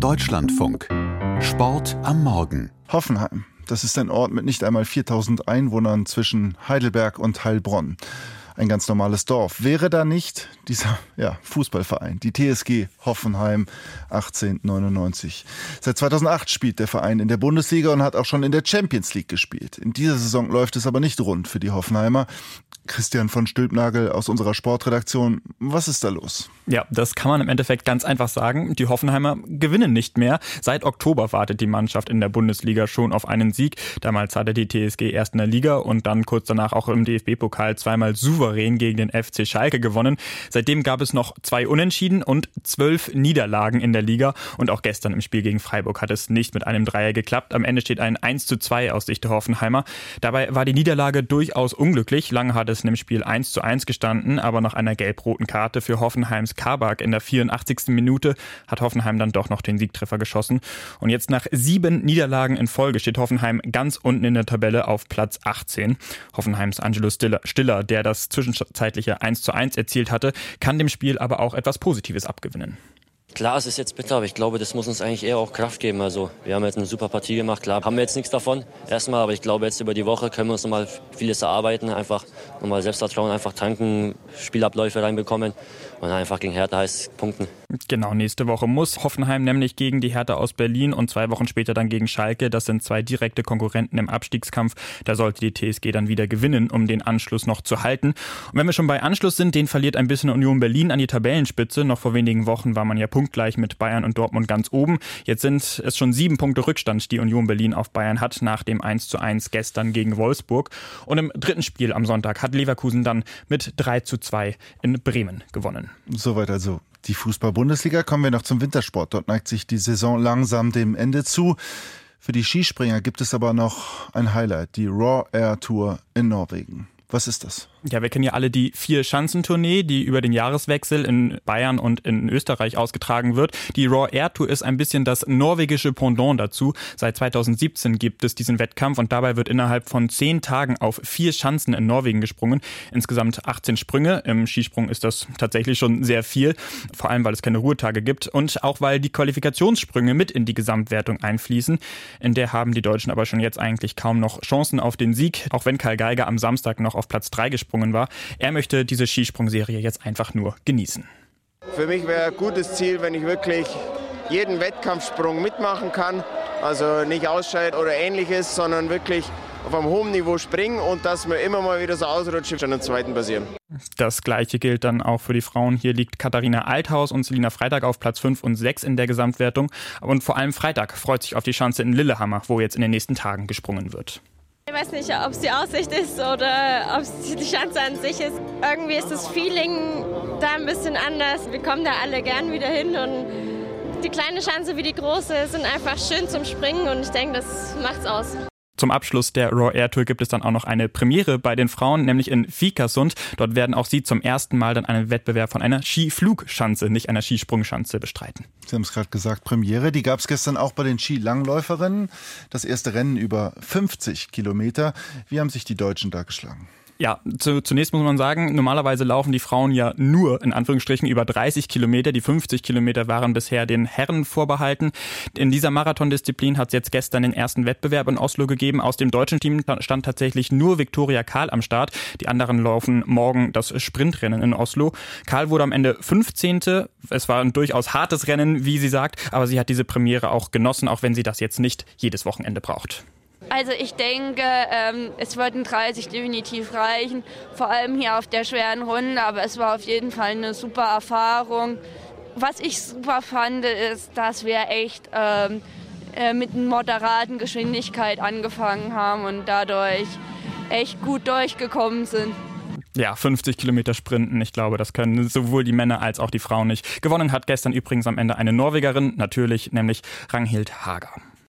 Deutschlandfunk. Sport am Morgen. Hoffenheim. Das ist ein Ort mit nicht einmal 4000 Einwohnern zwischen Heidelberg und Heilbronn ein ganz normales Dorf. Wäre da nicht dieser ja, Fußballverein, die TSG Hoffenheim 1899. Seit 2008 spielt der Verein in der Bundesliga und hat auch schon in der Champions League gespielt. In dieser Saison läuft es aber nicht rund für die Hoffenheimer. Christian von Stülpnagel aus unserer Sportredaktion. Was ist da los? Ja, das kann man im Endeffekt ganz einfach sagen. Die Hoffenheimer gewinnen nicht mehr. Seit Oktober wartet die Mannschaft in der Bundesliga schon auf einen Sieg. Damals hatte die TSG erst in der Liga und dann kurz danach auch im DFB-Pokal zweimal souverän gegen den FC Schalke gewonnen. Seitdem gab es noch zwei Unentschieden und zwölf Niederlagen in der Liga. Und auch gestern im Spiel gegen Freiburg hat es nicht mit einem Dreier geklappt. Am Ende steht ein 1 zu 2 aus Sicht der Hoffenheimer. Dabei war die Niederlage durchaus unglücklich. Lange hat es ist in dem Spiel 1 zu 1 gestanden, aber nach einer gelb-roten Karte für Hoffenheims Kabak in der 84. Minute hat Hoffenheim dann doch noch den Siegtreffer geschossen. Und jetzt nach sieben Niederlagen in Folge steht Hoffenheim ganz unten in der Tabelle auf Platz 18. Hoffenheims Angelo Stiller, der das zwischenzeitliche 1 zu 1 erzielt hatte, kann dem Spiel aber auch etwas Positives abgewinnen. Klar, es ist jetzt bitter, aber ich glaube, das muss uns eigentlich eher auch Kraft geben. Also wir haben jetzt eine super Partie gemacht. Klar, haben wir jetzt nichts davon erstmal, aber ich glaube, jetzt über die Woche können wir uns nochmal vieles erarbeiten. Einfach nochmal Selbstvertrauen, einfach tanken, Spielabläufe reinbekommen und einfach gegen Hertha heißt punkten. Genau, nächste Woche muss Hoffenheim nämlich gegen die Hertha aus Berlin und zwei Wochen später dann gegen Schalke. Das sind zwei direkte Konkurrenten im Abstiegskampf. Da sollte die TSG dann wieder gewinnen, um den Anschluss noch zu halten. Und wenn wir schon bei Anschluss sind, den verliert ein bisschen Union Berlin an die Tabellenspitze. Noch vor wenigen Wochen war man ja punktgleich mit Bayern und Dortmund ganz oben. Jetzt sind es schon sieben Punkte Rückstand, die Union Berlin auf Bayern hat, nach dem 1 zu 1 gestern gegen Wolfsburg. Und im dritten Spiel am Sonntag hat Leverkusen dann mit 3 zu 2 in Bremen gewonnen. Soweit also die Fußball-Bundesliga. Kommen wir noch zum Wintersport. Dort neigt sich die Saison langsam dem Ende zu. Für die Skispringer gibt es aber noch ein Highlight, die Raw Air Tour in Norwegen. Was ist das? Ja, wir kennen ja alle die Vier-Schanzentournee, die über den Jahreswechsel in Bayern und in Österreich ausgetragen wird. Die Raw Air Tour ist ein bisschen das norwegische Pendant dazu. Seit 2017 gibt es diesen Wettkampf und dabei wird innerhalb von zehn Tagen auf vier Schanzen in Norwegen gesprungen. Insgesamt 18 Sprünge. Im Skisprung ist das tatsächlich schon sehr viel, vor allem weil es keine Ruhetage gibt und auch weil die Qualifikationssprünge mit in die Gesamtwertung einfließen. In der haben die Deutschen aber schon jetzt eigentlich kaum noch Chancen auf den Sieg, auch wenn Karl Geiger am Samstag noch auf Platz 3 gesprungen war. Er möchte diese Skisprungserie jetzt einfach nur genießen. Für mich wäre ein gutes Ziel, wenn ich wirklich jeden Wettkampfsprung mitmachen kann. Also nicht ausscheiden oder ähnliches, sondern wirklich auf einem hohen Niveau springen und dass mir immer mal wieder so ausrutscht, schon im zweiten passieren. Das gleiche gilt dann auch für die Frauen. Hier liegt Katharina Althaus und Selina Freitag auf Platz 5 und 6 in der Gesamtwertung. Und vor allem Freitag freut sich auf die Chance in Lillehammer, wo jetzt in den nächsten Tagen gesprungen wird. Ich weiß nicht, ob es die Aussicht ist oder ob es die Chance an sich ist. Irgendwie ist das Feeling da ein bisschen anders. Wir kommen da alle gern wieder hin und die kleine Chance wie die große sind einfach schön zum Springen und ich denke, das macht's aus. Zum Abschluss der Raw Air Tour gibt es dann auch noch eine Premiere bei den Frauen, nämlich in Vikersund. Dort werden auch sie zum ersten Mal dann einen Wettbewerb von einer Skiflugschanze, nicht einer Skisprungschanze bestreiten. Sie haben es gerade gesagt, Premiere. Die gab es gestern auch bei den Skilangläuferinnen. Das erste Rennen über 50 Kilometer. Wie haben sich die Deutschen da geschlagen? Ja, zu, zunächst muss man sagen, normalerweise laufen die Frauen ja nur in Anführungsstrichen über 30 Kilometer. Die 50 Kilometer waren bisher den Herren vorbehalten. In dieser Marathondisziplin hat es jetzt gestern den ersten Wettbewerb in Oslo gegeben. Aus dem deutschen Team stand tatsächlich nur Viktoria Karl am Start. Die anderen laufen morgen das Sprintrennen in Oslo. Karl wurde am Ende 15. Es war ein durchaus hartes Rennen, wie sie sagt, aber sie hat diese Premiere auch genossen, auch wenn sie das jetzt nicht jedes Wochenende braucht. Also ich denke, ähm, es würden 30 definitiv reichen, vor allem hier auf der schweren Runde, aber es war auf jeden Fall eine super Erfahrung. Was ich super fand, ist, dass wir echt ähm, äh, mit einer moderaten Geschwindigkeit angefangen haben und dadurch echt gut durchgekommen sind. Ja, 50 Kilometer Sprinten. Ich glaube, das können sowohl die Männer als auch die Frauen nicht. Gewonnen hat gestern übrigens am Ende eine Norwegerin, natürlich, nämlich Ranghild Hager.